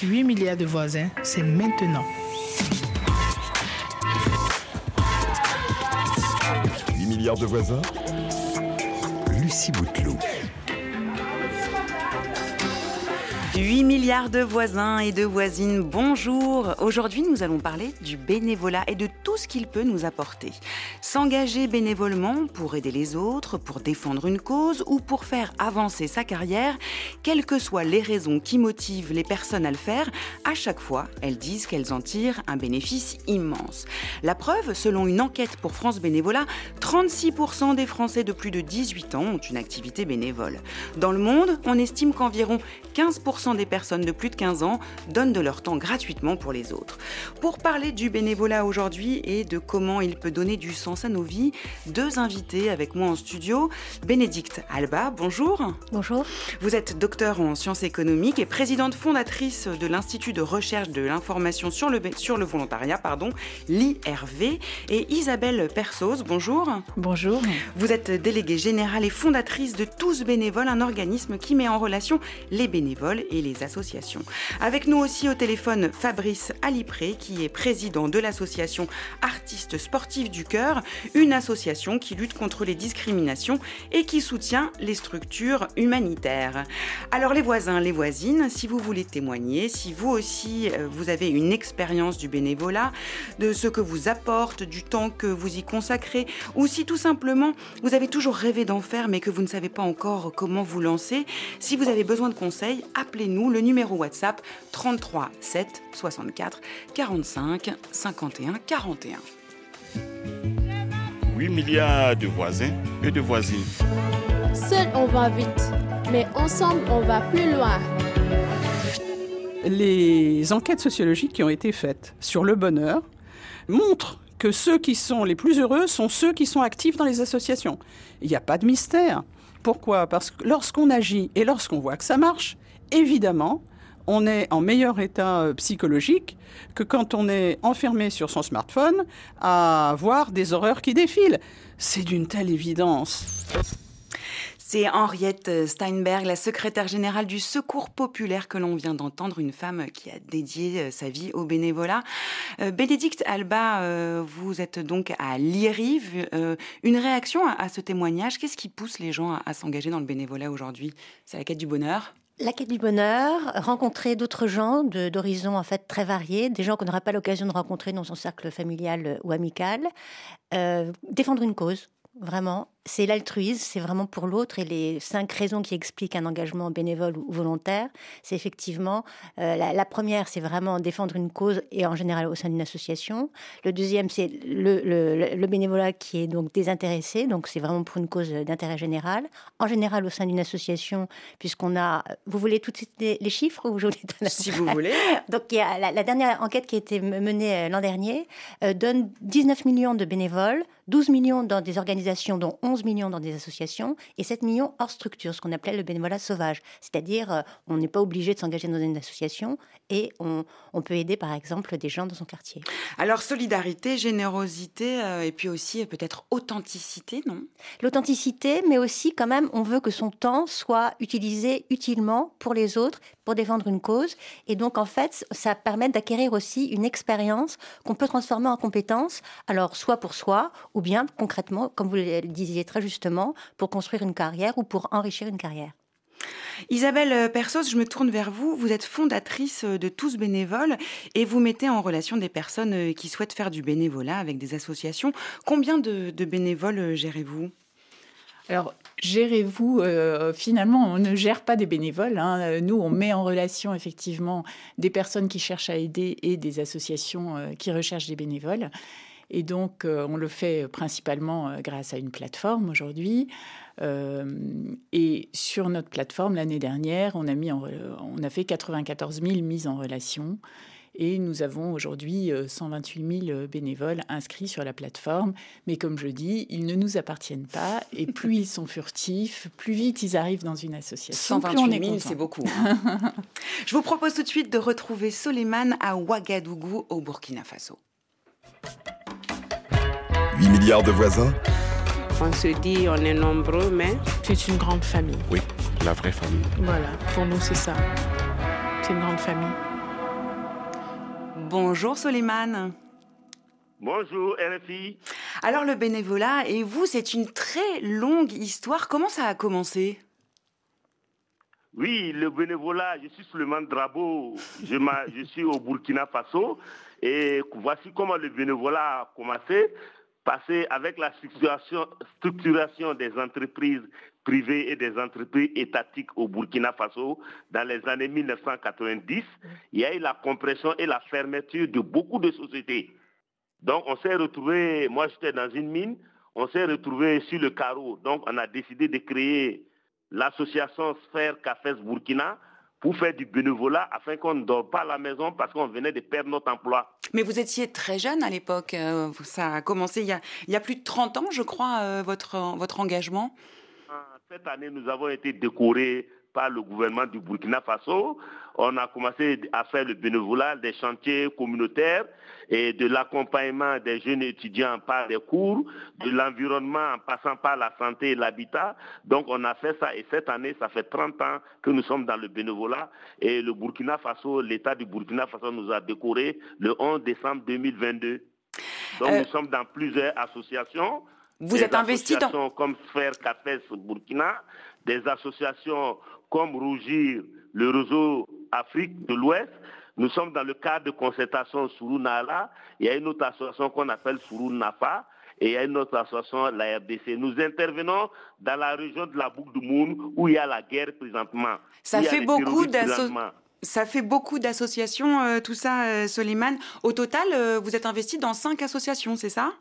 8 milliards de voisins, c'est maintenant. 8 milliards de voisins Lucie Bouteloup. 8 milliards de voisins et de voisines, bonjour Aujourd'hui nous allons parler du bénévolat et de tout ce qu'il peut nous apporter. S'engager bénévolement pour aider les autres, pour défendre une cause ou pour faire avancer sa carrière, quelles que soient les raisons qui motivent les personnes à le faire, à chaque fois elles disent qu'elles en tirent un bénéfice immense. La preuve, selon une enquête pour France Bénévolat, 36% des Français de plus de 18 ans ont une activité bénévole. Dans le monde, on estime qu'environ 15% des personnes de plus de 15 ans donnent de leur temps gratuitement pour les autres. Pour parler du bénévolat aujourd'hui et de comment il peut donner du sens à nos vies, deux invités avec moi en studio. Bénédicte Alba, bonjour. Bonjour. Vous êtes docteur en sciences économiques et présidente fondatrice de l'Institut de recherche de l'information sur le, sur le volontariat, pardon, l'IRV. Et Isabelle Persos, bonjour. Bonjour. Vous êtes déléguée générale et fondatrice de Tous Bénévoles, un organisme qui met en relation les bénévoles et les associations. Avec nous aussi au téléphone Fabrice Alipré, qui est président de l'association Artistes Sportifs du Cœur, une association qui lutte contre les discriminations et qui soutient les structures humanitaires. Alors les voisins, les voisines, si vous voulez témoigner, si vous aussi euh, vous avez une expérience du bénévolat, de ce que vous apporte, du temps que vous y consacrez, ou si tout simplement vous avez toujours rêvé d'en faire mais que vous ne savez pas encore comment vous lancer, si vous avez besoin de conseils, appelez nous le numéro WhatsApp 33 7 64 45 51 41. 8 milliards de voisins et de voisines. Seul on va vite, mais ensemble on va plus loin. Les enquêtes sociologiques qui ont été faites sur le bonheur montrent que ceux qui sont les plus heureux sont ceux qui sont actifs dans les associations. Il n'y a pas de mystère. Pourquoi? Parce que lorsqu'on agit et lorsqu'on voit que ça marche, évidemment, on est en meilleur état euh, psychologique que quand on est enfermé sur son smartphone à voir des horreurs qui défilent. C'est d'une telle évidence. C'est Henriette Steinberg, la secrétaire générale du Secours populaire que l'on vient d'entendre, une femme qui a dédié euh, sa vie au bénévolat. Euh, Bénédicte Alba, euh, vous êtes donc à l'IRIV. Euh, une réaction à, ce témoignage, qu'est-ce qui pousse les gens à s'engager dans le bénévolat aujourd'hui? C'est la quête du bonheur? La quête du bonheur, rencontrer d'autres gens d'horizons en fait très variés, des gens qu'on n'aura pas l'occasion de rencontrer dans son cercle familial ou amical, euh, défendre une cause, vraiment, c'est l'altruisme, c'est vraiment pour l'autre. Et les cinq raisons qui expliquent un engagement bénévole ou volontaire, c'est effectivement euh, la, la, première, c'est vraiment défendre une cause et en général au sein d'une association. Le deuxième, c'est le, le, le, bénévolat qui est donc désintéressé, donc c'est vraiment pour une cause d'intérêt général. En général au sein d'une association, puisqu'on a, vous voulez toutes les, les chiffres ou je voulais Si vous voulez. Donc il y a la, la, dernière enquête qui a été menée l'an dernier euh, donne 19 millions de bénévoles, 12 millions dans des organisations, dont 11 millions dans des associations et 7 millions hors structure, ce qu'on appelait le bénévolat sauvage. C'est-à-dire, euh, on n'est pas obligé de s'engager dans une association et on, on, peut aider, par exemple, des gens dans son quartier. Alors, solidarité, générosité euh, et puis aussi peut-être authenticité, non? L'authenticité, mais aussi quand même, on veut que son temps soit utilisé utilement pour les autres, pour défendre une cause. Et donc, en fait, ça permet d'acquérir aussi une expérience qu'on peut transformer en compétence, alors soit pour soi, ou bien concrètement, comme vous le disiez très justement, pour construire une carrière ou pour enrichir une carrière. Isabelle Persos, je me tourne vers vous. Vous êtes fondatrice de Tous Bénévoles et vous mettez en relation des personnes qui souhaitent faire du bénévolat avec des associations. Combien de, de bénévoles gérez-vous? Alors, gérez-vous, euh, finalement, on ne gère pas des bénévoles. Hein. Nous, on met en relation effectivement des personnes qui cherchent à aider et des associations euh, qui recherchent des bénévoles. Et donc, euh, on le fait principalement grâce à une plateforme aujourd'hui. Et sur notre plateforme, l'année dernière, on a, mis on a fait 94 000 mises en relation. Et nous avons aujourd'hui 128 000 bénévoles inscrits sur la plateforme. Mais comme je dis, ils ne nous appartiennent pas. Et plus ils sont furtifs, plus vite ils arrivent dans une association. 128 000, c'est beaucoup. Hein. je vous propose tout de suite de retrouver Soleiman à Ouagadougou, au Burkina Faso. 8 milliards de voisins On se dit on est nombreux, mais... C'est une grande famille. Oui, la vraie famille. Voilà, pour nous c'est ça. C'est une grande famille. Bonjour Soleiman. Bonjour RFI. Alors le bénévolat et vous, c'est une très longue histoire. Comment ça a commencé? Oui, le bénévolat, je suis Suleiman Drabo, je, je suis au Burkina Faso et voici comment le bénévolat a commencé. Passé avec la structuration, structuration des entreprises privées et des entreprises étatiques au Burkina Faso dans les années 1990, il y a eu la compression et la fermeture de beaucoup de sociétés. Donc on s'est retrouvé, moi j'étais dans une mine, on s'est retrouvé sur le carreau. Donc on a décidé de créer l'association Sphère Cafés Burkina pour faire du bénévolat afin qu'on ne dort pas à la maison parce qu'on venait de perdre notre emploi. Mais vous étiez très jeune à l'époque. Euh, ça a commencé il y a, plus de 30 ans, je crois, euh, votre engagement. Cette année, nous avons été décorés par le gouvernement du Burkina Faso. On a commencé à faire le bénévolat des chantiers communautaires et de l'accompagnement des jeunes étudiants par des cours, de l'environnement en passant par la santé et l'habitat. Donc on a fait ça et cette année, ça fait 30 ans que nous sommes dans le bénévolat et le Burkina Faso, l'État du Burkina Faso nous a décoré le 11 décembre 2022. Donc euh, nous sommes dans plusieurs associations. Vous êtes investi dans... comme Sphère Capes Burkina, des associations comme Rougir, le réseau Afrique de l'Ouest. Nous sommes dans le cadre de concertation Sourou Nala. Il y a une autre association qu'on appelle Sourou Nafa et il y a une autre association, la RDC. Nous intervenons dans la région de la boucle du Moun où il y a la guerre présentement. Ça fait beaucoup ça fait beaucoup d'associations, euh, tout ça, euh, Soliman. Au total, euh, vous êtes investi dans cinq associations, c'est ça?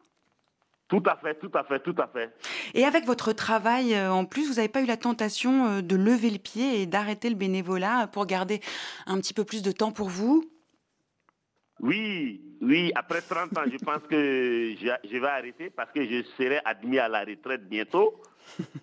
Tout à fait, tout à fait, tout à fait. Et avec votre travail, euh, en plus, vous n'avez pas eu la tentation euh, de lever le pied et d'arrêter le bénévolat pour garder un petit peu plus de temps pour vous? Oui, oui. Après 30 ans, je pense que je vais arrêter parce que je serai admis à la retraite bientôt.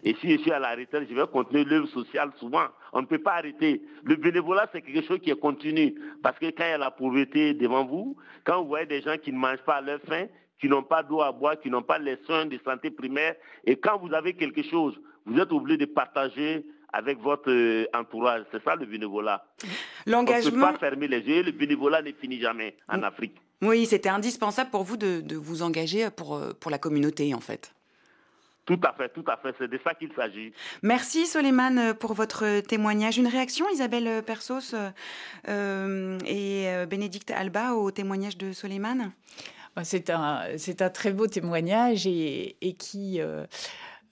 Et si je suis à la retraite, je vais continuer l'œuvre sociale souvent. On ne peut pas arrêter. Le bénévolat, c'est quelque chose qui est continu. Parce que quand il y a la pauvreté devant vous, quand vous voyez des gens qui ne mangent pas à leur faim, qui n'ont pas d'eau à boire, qui n'ont pas les soins de santé primaire. Et quand vous avez quelque chose, vous êtes obligé de partager avec votre euh, entourage. C'est ça le bénévolat. L'engagement. On ne peut pas fermer les yeux. Le bénévolat ne finit jamais en mm. Afrique. Oui, c'était indispensable pour vous de, de, vous engager pour, euh, pour la communauté, en fait. Tout à fait, tout à fait. C'est de ça qu'il s'agit. Merci Soleiman pour votre témoignage. Une réaction, Isabelle Persos euh, et Bénédicte Alba au témoignage de Soleiman c'est un, très beau témoignage et, qui euh,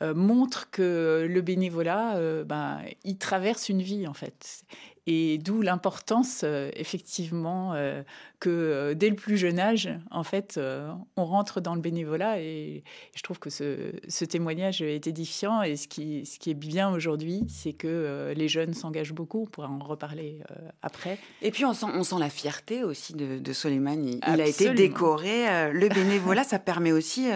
euh, montre que le bénévolat, euh, ben, il traverse une vie en fait. Et d'où l'importance, effectivement, que euh, dès le plus jeune âge, en fait, euh, on rentre dans le bénévolat et je trouve que ce, témoignage est édifiant et ce qui, ce qui est bien aujourd'hui, c'est que euh, les jeunes s'engagent beaucoup, on pourra en reparler après. Et puis on sent, on sent la fierté aussi de, de Soleiman, il, a été décoré, le bénévolat, ça permet aussi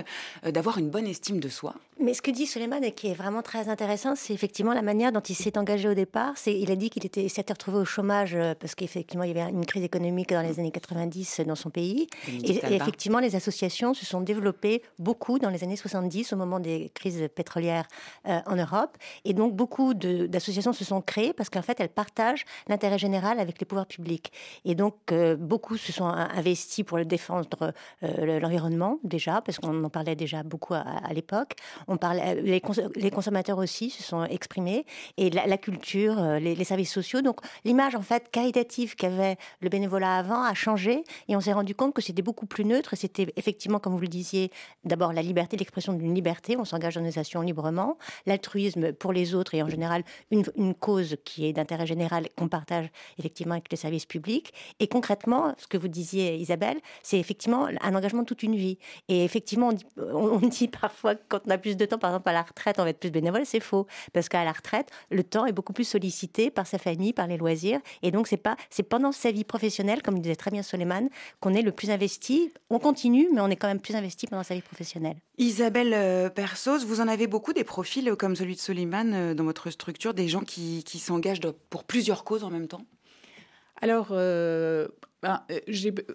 d'avoir une bonne estime de soi. Mais ce que dit Soleiman et qui est vraiment très intéressant, c'est effectivement la manière dont il s'est engagé au départ. C'est, il a dit qu'il était, s'était retrouvé au chômage parce qu'effectivement il y avait une crise économique dans les années 80 dans son pays. Et, effectivement, les associations se sont développées beaucoup dans les années 70 au moment des crises pétrolières euh, en Europe. Et donc, beaucoup d'associations se sont créées parce qu'en fait, elles partagent l'intérêt général avec les pouvoirs publics. Et donc, euh, beaucoup se sont investis pour défendre euh, l'environnement déjà, parce qu'on en parlait déjà beaucoup à, l'époque. On parlait, les, les, consommateurs aussi se sont exprimés et la, culture, les, les, services sociaux. Donc, l'image en fait caritative qu'avait le bénévolat avant a changé et on s'est rendu compte que c'était beaucoup plus neutre c'était effectivement, comme vous le disiez, d'abord la liberté, l'expression d'une liberté, on s'engage dans des actions librement, l'altruisme pour les autres et en général une, cause qui est d'intérêt général qu'on partage effectivement avec les services publics. Et concrètement, ce que vous disiez Isabelle, c'est effectivement un engagement toute une vie. Et effectivement, on dit, parfois quand on a plus de temps, par exemple à la retraite, on va être plus bénévole, c'est faux. Parce qu'à la retraite, le temps est beaucoup plus sollicité par sa famille, par les loisirs. Et donc, c'est pas, c'est pendant sa vie professionnelle, comme disait très bien qu'on est le plus investi. On continue, mais on est quand même plus investi pendant sa vie professionnelle. Isabelle euh, Persos, vous en avez beaucoup des profils euh, comme celui de Soliman euh, dans votre structure, des gens qui, s'engagent pour plusieurs causes en même temps? Alors, ben, euh,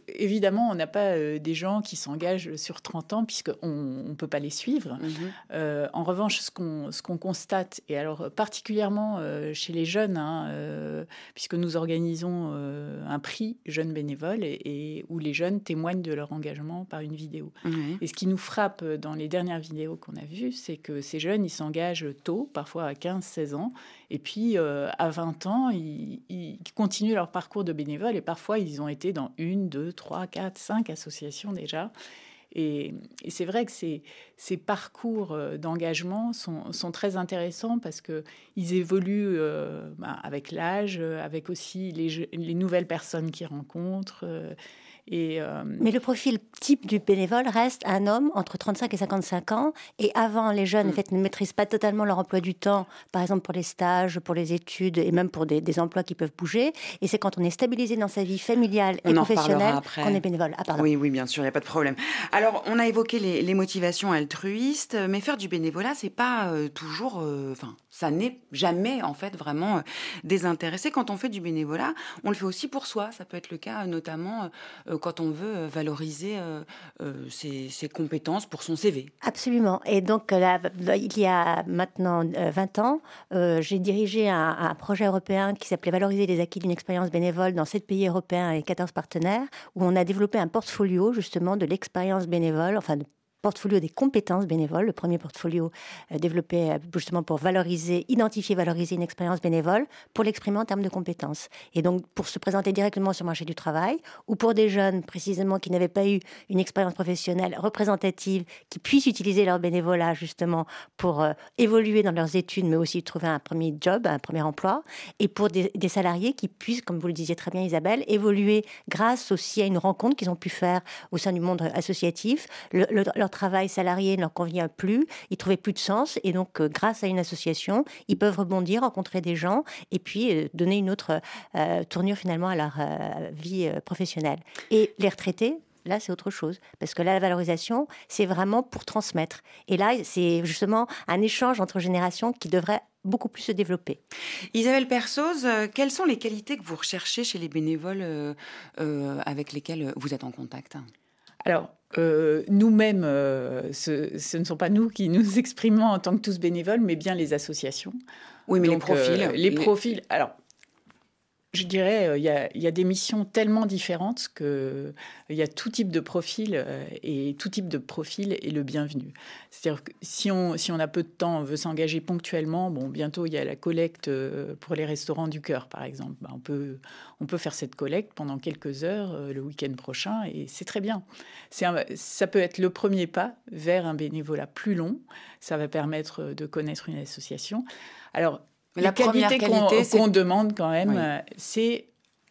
évidemment, on n'a pas euh, des gens qui s'engagent sur 30 ans puisqu'on ne peut pas les suivre. Mhm. Euh, en revanche, ce qu'on constate, et alors particulièrement chez les jeunes, hein, puisque nous organisons un prix jeunes bénévoles et, où les jeunes témoignent de leur engagement par une vidéo. Et ce qui nous frappe dans les dernières vidéos qu'on a vues, c'est que ces jeunes, ils s'engagent tôt, parfois à 15-16 ans, et puis à 20 ans, ils, continuent leur parcours de bénévole et parfois ils ont été dans une, deux, trois, quatre, cinq associations déjà. Et, c'est vrai que ces, parcours euh, d'engagement sont, très intéressants parce qu'ils évoluent euh, bah, avec l'âge, avec aussi les, les, nouvelles personnes qu'ils rencontrent. Euh, euh, Mais le profil type du bénévole reste un homme entre 35 et 55 ans. Et avant, les jeunes en mm. fait, ne maîtrisent pas totalement leur emploi du temps, par exemple pour les stages, pour les études et même pour des, emplois qui peuvent bouger. Et c'est quand on est stabilisé dans sa vie familiale et professionnelle qu'on est bénévole. Ah, oui, oui, bien sûr, il n'y a pas de problème. Alors, on a évoqué les, motivations altruistes, mais faire du bénévolat, c'est pas euh, toujours. Euh, ça n'est jamais en fait vraiment désintéressé. Quand on fait du bénévolat, on le fait aussi pour soi. Ça peut être le cas notamment quand on veut valoriser euh, ses, compétences pour son CV. Absolument. Et donc là, il y a maintenant 20 ans, j'ai dirigé un, projet européen qui s'appelait Valoriser les acquis d'une expérience bénévole dans 7 pays européens et 14 partenaires, où on a développé un portfolio justement de l'expérience bénévole, enfin de portfolio des compétences bénévoles, le premier portfolio euh, développé euh, justement pour valoriser, identifier, valoriser une expérience bénévole, pour l'exprimer en termes de compétences. Et donc pour se présenter directement sur le marché du travail, ou pour des jeunes précisément qui n'avaient pas eu une expérience professionnelle représentative, qui puissent utiliser leur bénévolat justement pour euh, évoluer dans leurs études, mais aussi trouver un premier job, un premier emploi, et pour des, salariés qui puissent, comme vous le disiez très bien Isabelle, évoluer grâce aussi à une rencontre qu'ils ont pu faire au sein du monde associatif. leur travail salarié ne leur convient plus, ils trouvaient plus de sens et donc euh, grâce à une association, ils peuvent rebondir, rencontrer des gens et puis euh, donner une autre euh, tournure finalement à leur vie professionnelle. Et les retraités, Là, c'est autre chose. Parce que là, la valorisation, c'est vraiment pour transmettre. Et là, c'est justement un échange entre générations qui devrait beaucoup plus se développer. Isabelle Persoz, quelles sont les qualités que vous recherchez chez les bénévoles avec lesquels vous êtes en contact? Alors, euh, nous-mêmes, euh, ce, ne sont pas nous qui nous exprimons en tant que tous bénévoles, mais bien les associations. Oui, mais les profils. Euh, les profils. Alors, je dirais, euh, il y, a, des missions tellement différentes que il y a tout type de profil euh, et tout type de profil est le bienvenu. C'est-à-dire que si on, si on a peu de temps, on veut s'engager ponctuellement, bon, bientôt il y a la collecte euh, pour les restaurants du cœur, par exemple. Ben, on, peut, on peut faire cette collecte pendant quelques heures le week-end prochain et c'est très bien. Ça peut être le premier pas vers un bénévolat plus long. Ça va permettre de connaître une association. Alors, la qualité qu'on demande quand même, euh, c'est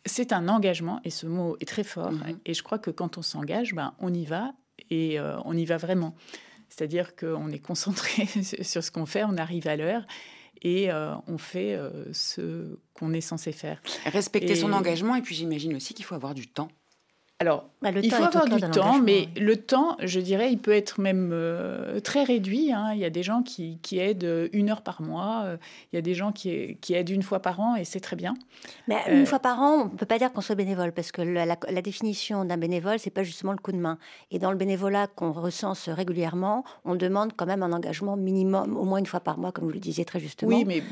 c'est un engagement et ce mot est très fort. Mhm. Et je crois que quand on s'engage, ben, on y va et euh, on y va vraiment. C'est-à-dire qu'on est concentré sur ce qu'on fait, on arrive à l'heure et euh, on fait ce qu'on est censé faire. Respecter son engagement et puis j'imagine aussi qu'il faut avoir du temps. Alors, bah, il faut avoir du temps, mais le temps, je dirais, il peut être même euh, très réduit. Hein. Il y a des gens qui, aident une heure par mois, euh, il y a des gens qui, aident une fois par an, et c'est très bien. Mais une euh, fois par an, on ne peut pas dire qu'on soit bénévole, parce que la, définition d'un bénévole, c'est pas justement le coup de main. Et dans le bénévolat qu'on recense régulièrement, on demande quand même un engagement minimum, au moins une fois par mois, comme vous le disiez très justement. Oui, mais,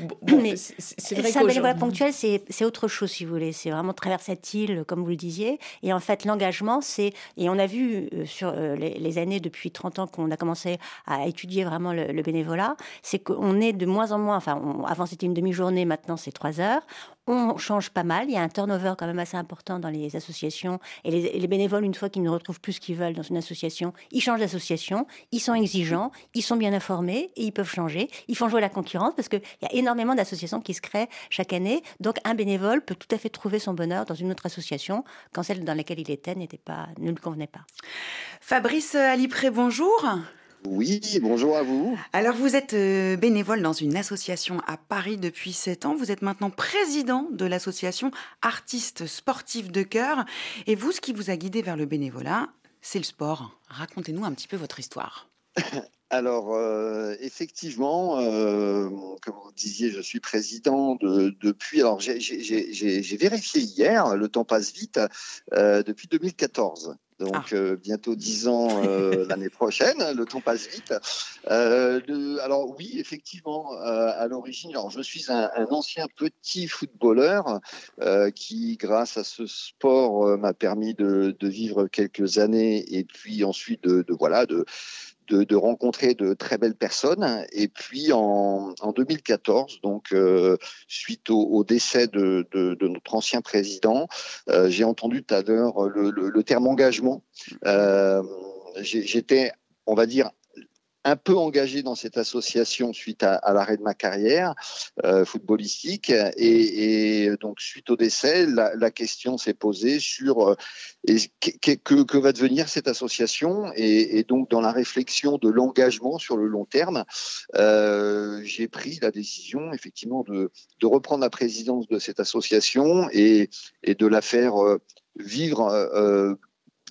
c'est vrai un bénévolat ponctuel, c'est autre chose, si vous voulez. C'est vraiment très versatile, comme vous le disiez. Et en fait, c'est, et on a vu euh, sur euh, les, années depuis 30 ans qu'on a commencé à étudier vraiment le, bénévolat, c'est qu'on est de moins en moins, enfin, avant c'était une demi-journée, maintenant c'est trois heures on change pas mal. Il y a un turnover quand même assez important dans les associations. Et les, bénévoles, une fois qu'ils ne retrouvent plus ce qu'ils veulent dans une association, ils changent d'association, ils sont exigeants, ils sont bien informés et ils peuvent changer. Ils font jouer la concurrence parce qu'il y a énormément d'associations qui se créent chaque année. Donc un bénévole peut tout à fait trouver son bonheur dans une autre association quand celle dans laquelle il était n'était pas, ne lui convenait pas. Fabrice Alipré, bonjour. Oui, bonjour à vous. Alors vous êtes euh, bénévole dans une association à Paris depuis 7 ans. Vous êtes maintenant président de l'association Artistes Sportifs de Cœur. Et vous, ce qui vous a guidé vers le bénévolat, c'est le sport. Racontez-nous un petit peu votre histoire. Alors, euh, effectivement, euh, comme vous disiez, je suis président de, depuis. Alors, j'ai vérifié hier, le temps passe vite, euh, depuis 2014. Donc, ah. bientôt dix ans l'année prochaine, le temps passe vite. alors, oui, effectivement, à l'origine, alors je suis un, ancien petit footballeur qui, grâce à ce sport, m'a permis de, vivre quelques années et puis ensuite de, de voilà, de de, rencontrer de très belles personnes. Et puis en, 2014, donc euh, suite au, décès de, notre ancien président, euh, j'ai entendu tout à l'heure le, terme engagement. Euh, j'étais, on va dire, un peu engagé dans cette association suite à, l'arrêt de ma carrière euh, footballistique. Et, donc suite au décès, la, question s'est posée sur euh, que, que, va devenir cette association? Et, donc dans la réflexion de l'engagement sur le long terme, euh, j'ai pris la décision effectivement de, reprendre la présidence de cette association et, et de la faire vivre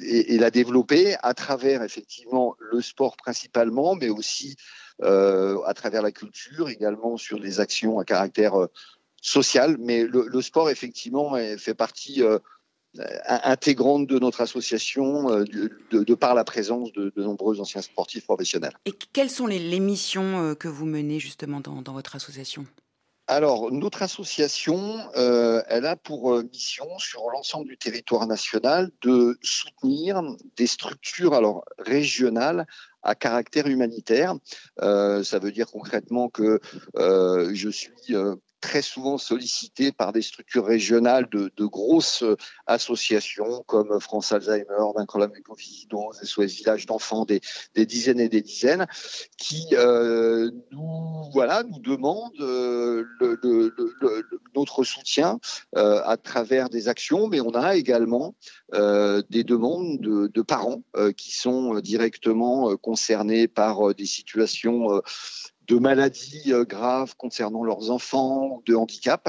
et, la développer à travers effectivement le sport principalement, mais aussi euh, à travers la culture, également sur des actions à caractère euh, social. Mais le, sport effectivement fait partie euh, intégrante de notre association de, par la présence de, nombreux anciens sportifs professionnels. Et quelles sont les, missions que vous menez justement dans votre association? Alors, notre association, euh, elle a pour euh, mission sur l'ensemble du territoire national de soutenir des structures alors régionales à caractère humanitaire. Euh, ça veut dire concrètement que je suis très souvent sollicité par des structures régionales de, grosses associations comme France Alzheimer, Vaincre la SOS Village d'enfants, des, dizaines et des dizaines, qui euh, nous, voilà, nous demandent euh, notre soutien euh, à travers des actions, mais on a également des demandes de parents qui sont directement concernés par des situations de maladies euh, graves concernant leurs enfants, de handicap.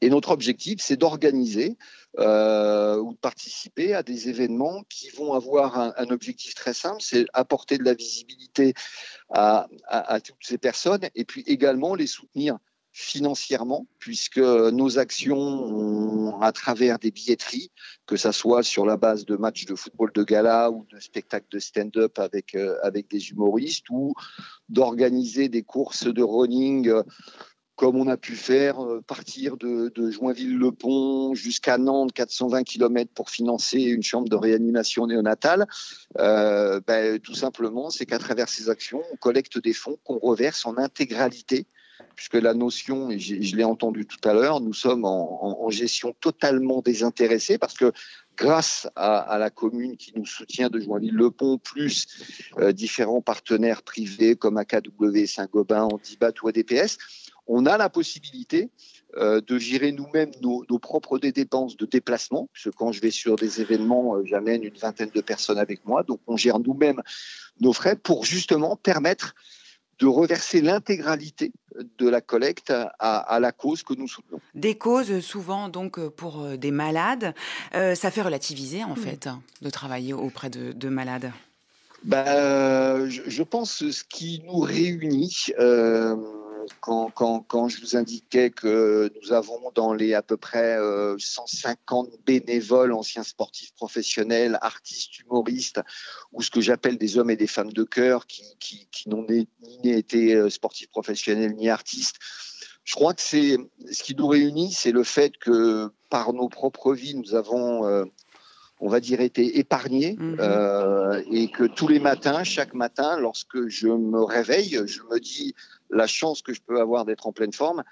Et notre objectif, c'est d'organiser euh, ou de participer à des événements qui vont avoir un, objectif très simple, c'est apporter de la visibilité à, toutes ces personnes et puis également les soutenir financièrement, puisque nos actions à travers des billetteries, que ce soit sur la base de matchs de football de gala ou de spectacles de stand-up avec, euh, avec des humoristes, ou d'organiser des courses de running euh, comme on a pu faire, euh, partir de, Joinville-le-Pont jusqu'à Nantes, 420 km pour financer une chambre de réanimation néonatale, ben, tout simplement, c'est qu'à travers ces actions, on collecte des fonds qu'on reverse en intégralité puisque la notion, je l'ai entendu tout à l'heure, nous sommes en, gestion totalement désintéressée parce que grâce à, la commune qui nous soutient de Joinville-le-Pont, plus euh, différents partenaires privés comme AKW, Saint-Gobain, Andibat ou ADPS, on a la possibilité euh, de gérer nous-mêmes nos, propres dépenses de déplacement, puisque quand je vais sur des événements, euh, j'amène une vingtaine de personnes avec moi, donc on gère nous-mêmes nos frais pour justement permettre de reverser l'intégralité de la collecte à, la cause que nous soutenons. Des causes souvent donc pour euh, des malades. Euh, ça fait relativiser en fait de travailler auprès de, malades. Ben, je, pense ce qui nous réunit. Euh, quand, je vous indiquais que nous avons dans les à peu près 150 euh, bénévoles, anciens sportifs professionnels, artistes, humoristes, ou ce que j'appelle des hommes et des femmes de cœur qui, qui, qui n'ont ni été euh, sportifs professionnels ni artistes, je crois que c'est ce qui nous réunit, c'est le fait que par nos propres vies, nous avons, euh, on va dire, été épargnés mmh et que tous les matins, chaque matin, lorsque je me réveille, je me dis la chance que je peux avoir d'être en pleine forme.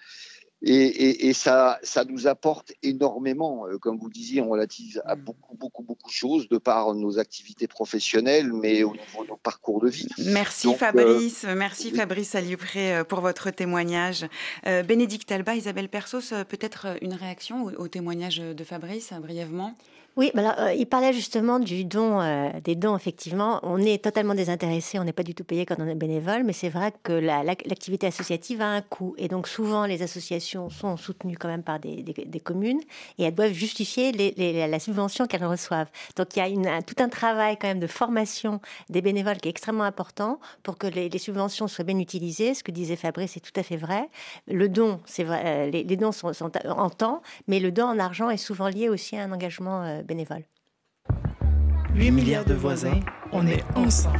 Et, ça, ça nous apporte énormément, euh, comme vous disiez, on relative à mm. beaucoup, beaucoup, beaucoup de choses de par nos activités professionnelles, mais au niveau de nos parcours de vie. Merci euh, Fabrice, merci Fabrice Aliupré euh, pour votre témoignage. Bénédicte Alba, Isabelle Persos, peut-être une réaction au témoignage de Fabrice, brièvement? Oui, bah euh, il parlait justement du don, euh, des dons, effectivement. On est totalement désintéressé, on n'est pas du tout payé quand on est bénévole, mais c'est vrai que l'activité associative a un coût. Et donc souvent, les associations sont soutenues quand même par des, communes et elles doivent justifier la subvention qu'elles reçoivent. Donc il y a tout un travail quand même de formation des bénévoles qui est extrêmement important pour que les, subventions soient bien utilisées. Ce que disait Fabrice, c'est tout à fait vrai. Le don, c'est vrai, euh, les, dons sont, en temps, mais le don en argent est souvent lié aussi à un engagement euh, bénévole. 8 milliards de voisins, on est ensemble.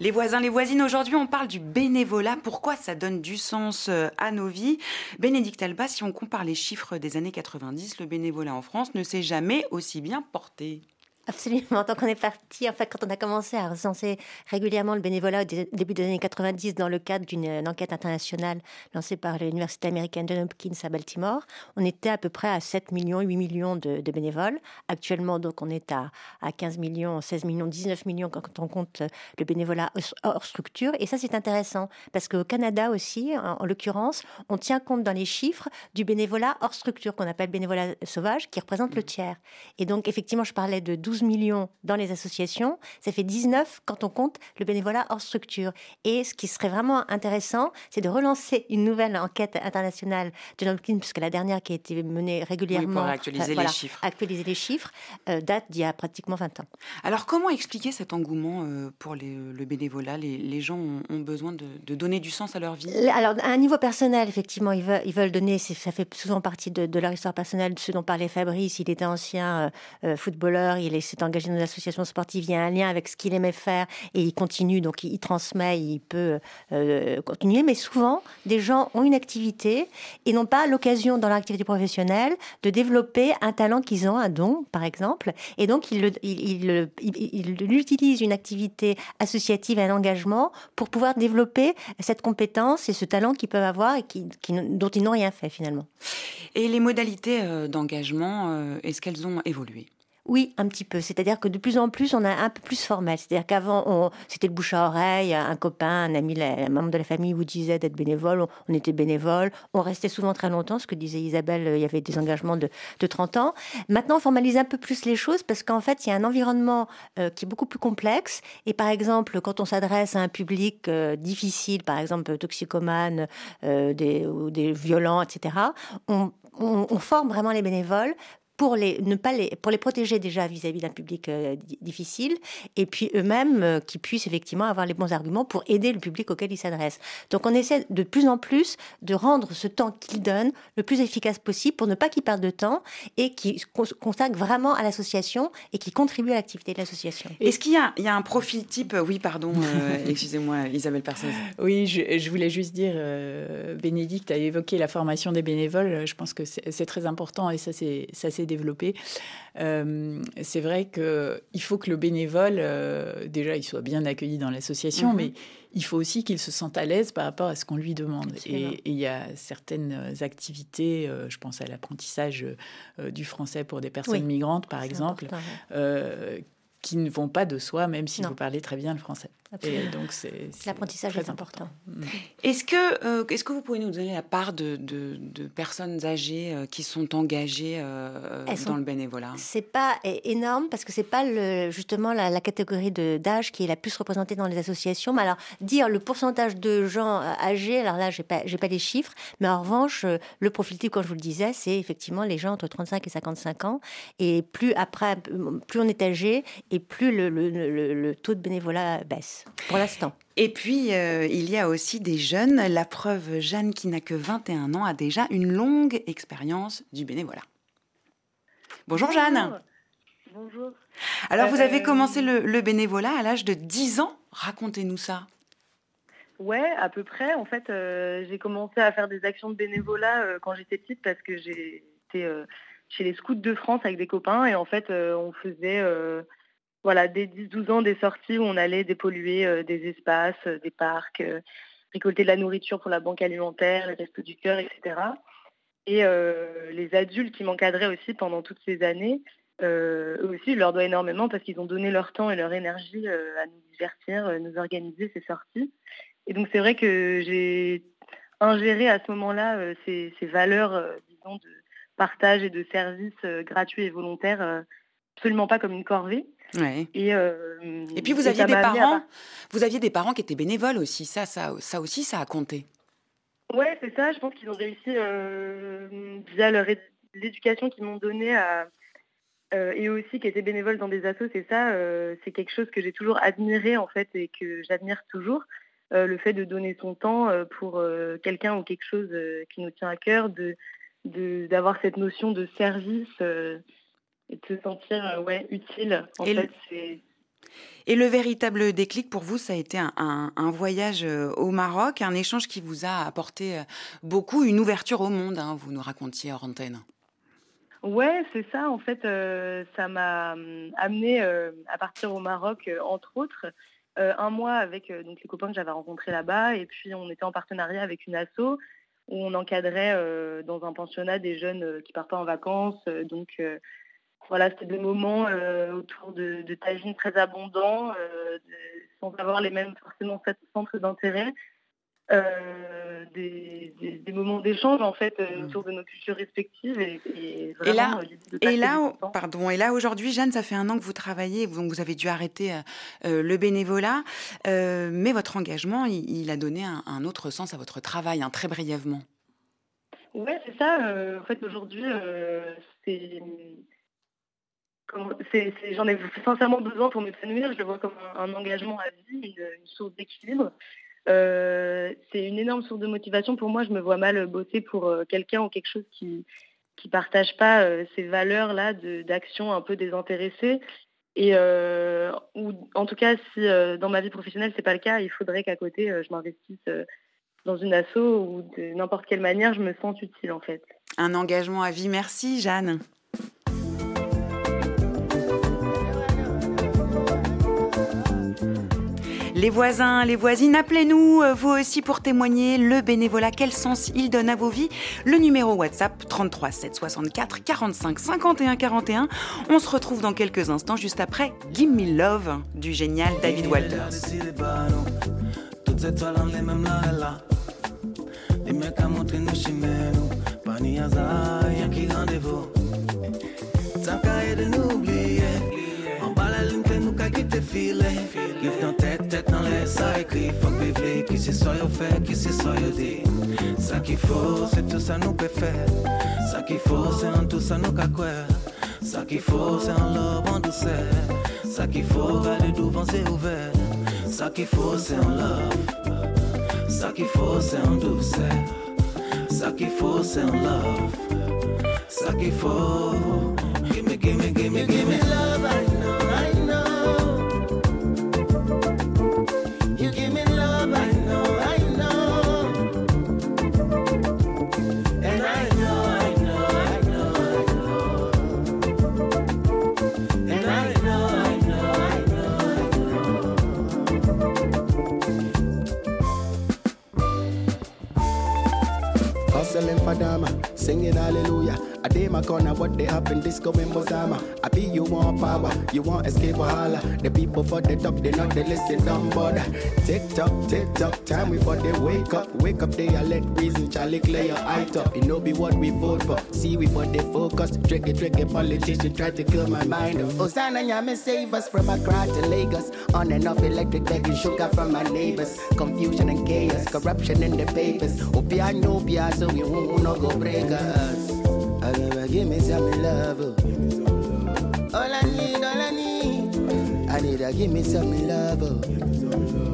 Les voisins, les voisines, aujourd'hui on parle du bénévolat. Pourquoi ça donne du sens euh, à nos vies? Bénédicte Alba, si on compare les chiffres des années 90, le bénévolat en France ne s'est jamais aussi bien porté. Absolument. Donc on est parti, en fait, quand on a commencé à recenser régulièrement le bénévolat au début des années 90 dans le cadre d'une euh, enquête internationale lancée par l'Université américaine John Hopkins à Baltimore, on était à peu près à 7 millions, 8 millions de, bénévoles. Actuellement, donc, on est à, à 15 millions, 16 millions, 19 millions quand on compte euh, le bénévolat hors structure. Et ça, c'est intéressant parce qu'au Canada aussi, en, l'occurrence, on tient compte dans les chiffres du bénévolat hors structure qu'on appelle bénévolat sauvage qui représente le tiers. Et donc, effectivement, je parlais de 12 millions dans les associations, ça fait 19 quand on compte le bénévolat hors structure. Et ce qui serait vraiment intéressant, c'est de relancer une nouvelle enquête internationale de Hopkins, puisque la dernière qui a été menée régulièrement, pour actualiser euh, les chiffres, actualiser les chiffres euh, date d'il y a pratiquement 20 ans. Alors comment expliquer cet engouement euh, pour le bénévolat? Les, gens ont, besoin de, donner du sens à leur vie? Alors à un niveau personnel, effectivement, ils veulent, ils veulent donner, ça fait souvent partie de, leur histoire personnelle, ce dont parlait Fabrice, il était ancien footballeur, il est s'est engagé dans une association sportive, il y a un lien avec ce qu'il aimait faire et il continue, donc il, transmet, il peut euh, continuer. Mais souvent, des gens ont une activité et n'ont pas l'occasion dans leur activité professionnelle de développer un talent qu'ils ont, un don, par exemple. Et donc, ils, il, il, utilisent une activité associative, un engagement pour pouvoir développer cette compétence et ce talent qu'ils peuvent avoir et dont ils n'ont rien fait finalement. Et les modalités euh, d'engagement, euh, est-ce qu'elles ont évolué? Oui, un petit peu. C'est-à-dire que de plus en plus, on a un peu plus formel. C'est-à-dire qu'avant, c'était le bouche à oreille. Un copain, un ami, un membre de la famille vous disait d'être bénévole. On, était bénévole. On restait souvent très longtemps. Ce que disait Isabelle, il y avait des engagements de, 30 ans. Maintenant, on formalise un peu plus les choses parce qu'en fait, il y a un environnement euh, qui est beaucoup plus complexe. Et par exemple, quand on s'adresse à un public euh, difficile, par exemple toxicomane, euh, des, ou des violents, etc., on, forme vraiment les bénévoles pour les, ne pas les, pour les protéger déjà vis-à-vis d'un public euh, difficile, et puis eux-mêmes euh, qui puissent effectivement avoir les bons arguments pour aider le public auquel ils s'adressent. Donc on essaie de plus en plus de rendre ce temps qu'ils donnent le plus efficace possible pour ne pas qu'ils perdent de temps et qu'ils consacrent vraiment à l'association et qui contribuent à l'activité de l'association. Est-ce qu'il y a, il y a un profil type Oui, pardon, euh, excusez-moi, Isabelle Percez. Oui, je, je, voulais juste dire, Bénédicte a évoqué la formation des bénévoles. Je pense que c'est très important et ça, c'est Euh, c'est vrai qu'il faut que le bénévole, euh, déjà, il soit bien accueilli dans l'association, mhm. mais il faut aussi qu'il se sente à l'aise par rapport à ce qu'on lui demande. Et il y a certaines activités, euh, je pense à l'apprentissage du français pour des personnes migrantes, par exemple, qui ne vont pas de soi, même si vous parlez très bien le français. Et donc, c'est l'apprentissage est important. Mm. Est-ce que, euh, est-ce que vous pouvez nous donner la part de, de, personnes âgées euh, qui sont engagées euh, dans le bénévolat? C'est pas énorme parce que c'est pas le, justement la, catégorie d'âge qui est la plus représentée dans les associations. Mais alors, dire le pourcentage de gens âgés, alors là, j'ai pas, j'ai pas les chiffres, mais en revanche, le profil type, comme je vous le disais, c'est effectivement les gens entre 35 et 55 ans. Et plus après, plus on est âgé et plus le, le, le taux de bénévolat baisse pour l'instant. Et puis, euh, il y a aussi des jeunes. La preuve, Jeanne, qui n'a que 21 ans, a déjà une longue expérience du bénévolat. Bonjour, Jeanne. Bonjour. Alors, vous avez euh, commencé le, bénévolat à l'âge de 10 ans. Racontez-nous ça. Ouais, à peu près. En fait, euh, j'ai commencé à faire des actions de bénévolat quand j'étais petite parce que j'étais chez les scouts de France avec des copains et en fait, on faisait voilà, dès 10-12 ans, des sorties où on allait dépolluer euh, des espaces, euh, des parcs, euh, récolter de la nourriture pour la banque alimentaire, les restos du cœur, etc. Et les adultes qui m'encadraient aussi pendant toutes ces années, eux aussi, je leur dois énormément parce qu'ils ont donné leur temps et leur énergie à nous divertir, nous organiser ces sorties. Et donc c'est vrai que j'ai ingéré à ce moment-là ces, ces, valeurs, disons, de partage et de service gratuits et volontaires absolument pas comme une corvée. Et, et puis vous aviez des parents, vous aviez des parents qui étaient bénévoles aussi. Ça, ça, ça aussi, ça a compté. Ouais, c'est ça. Je pense qu'ils ont réussi via leur l'éducation qu'ils m'ont donnée à, et aussi qui étaient bénévoles dans des assos. C'est ça. c'est quelque chose que j'ai toujours admiré en fait et que j'admire toujours. le fait de donner son temps pour quelqu'un ou quelque chose qui nous tient à cœur, de d'avoir cette notion de service et de se sentir ouais, utile. En et, fait, le... et le véritable déclic pour vous, ça a été un, un, voyage au Maroc, un échange qui vous a apporté beaucoup, une ouverture au monde, hein, vous nous racontiez hors antenne. Ouais, c'est ça. En fait, ça m'a amené à partir au Maroc, entre autres, un mois avec donc les copains que j'avais rencontrés là-bas, et puis on était en partenariat avec une asso où on encadrait dans un pensionnat des jeunes qui partaient en vacances. donc voilà, c'était des moments autour de, de tagines très abondants, sans avoir les mêmes forcément centres d'intérêt. des, moments d'échange en fait mmh. autour de nos cultures respectives et, là, et là pardon et là aujourd'hui Jeanne ça fait un an que vous travaillez donc vous avez dû arrêter le bénévolat mais votre engagement il, a donné un, autre sens à votre travail hein, très brièvement ouais c'est ça en fait aujourd'hui c'est j'en ai sincèrement besoin pour m'épanouir. Je le vois comme un, engagement à vie, une, source d'équilibre. Euh, c'est une énorme source de motivation pour moi. Je me vois mal bosser pour euh, quelqu'un ou quelque chose qui qui partage pas euh, ces valeurs là d'action un peu désintéressée. Et ou en tout cas, si dans ma vie professionnelle c'est pas le cas, il faudrait qu'à côté je m'investisse dans une asso ou de n'importe quelle manière je me sens utile en fait. Un engagement à vie. Merci Jeanne. Les voisins, les voisines, appelez-nous, euh, vous aussi, pour témoigner le bénévolat, quel sens il donne à vos vies? Le numéro WhatsApp 33 7 64 45 51 41. On se retrouve dans quelques instants, juste après Give Me Love du génial David Walters. Ça écrit, faut vivre, qui c'est ça yo fait, qui c'est ça yo dit. Ça qu'il faut, c'est tout ça nous peut faire. Ça qu'il faut, c'est en tout ça nous qu'à quoi. Ça qu'il faut, c'est en love, en douceur. Ça qu'il faut, garder devant c'est ouvert. Ça qu'il faut, c'est en love. Ça qu'il faut, c'est en douceur. Ça qu'il faut, c'est en love. Ça qu'il faut. Gimme, gimme, gimme My corner, what they happen, disco in Mozama. I be you want power, you want escape wahala. The people for the top, they not they listen, don't bother. Tick tock, tick tock, time before they wake up. Wake up, they are let reason, Charlie clear your eye top. It no be what we vote for. See we but they focus. Tricky, tricky politician try to kill my mind. Hosanna, Yami, save us from Accra to Lagos. On and off electric begging sugar from my neighbors. Confusion and chaos, corruption in the papers. Opia, no, so we won't no go break us. Give me some love. All I need, all I need, I need to give me some love.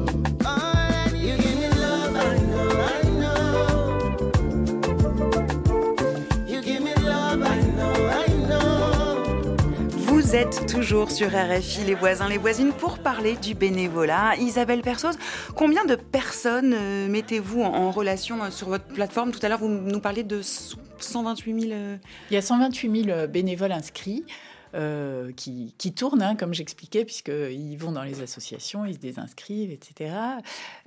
Vous êtes toujours sur RFI, les voisins, les voisines, pour parler du bénévolat. Isabelle Persos, combien de personnes euh, mettez-vous en, relation euh, sur votre plateforme? Tout à l'heure, vous nous parliez de 128 000. Euh, Il y a 128 000 bénévoles inscrits. qui, qui, tournent, hein, comme j'expliquais, puisqu'ils vont dans les associations, ils se désinscrivent, etc.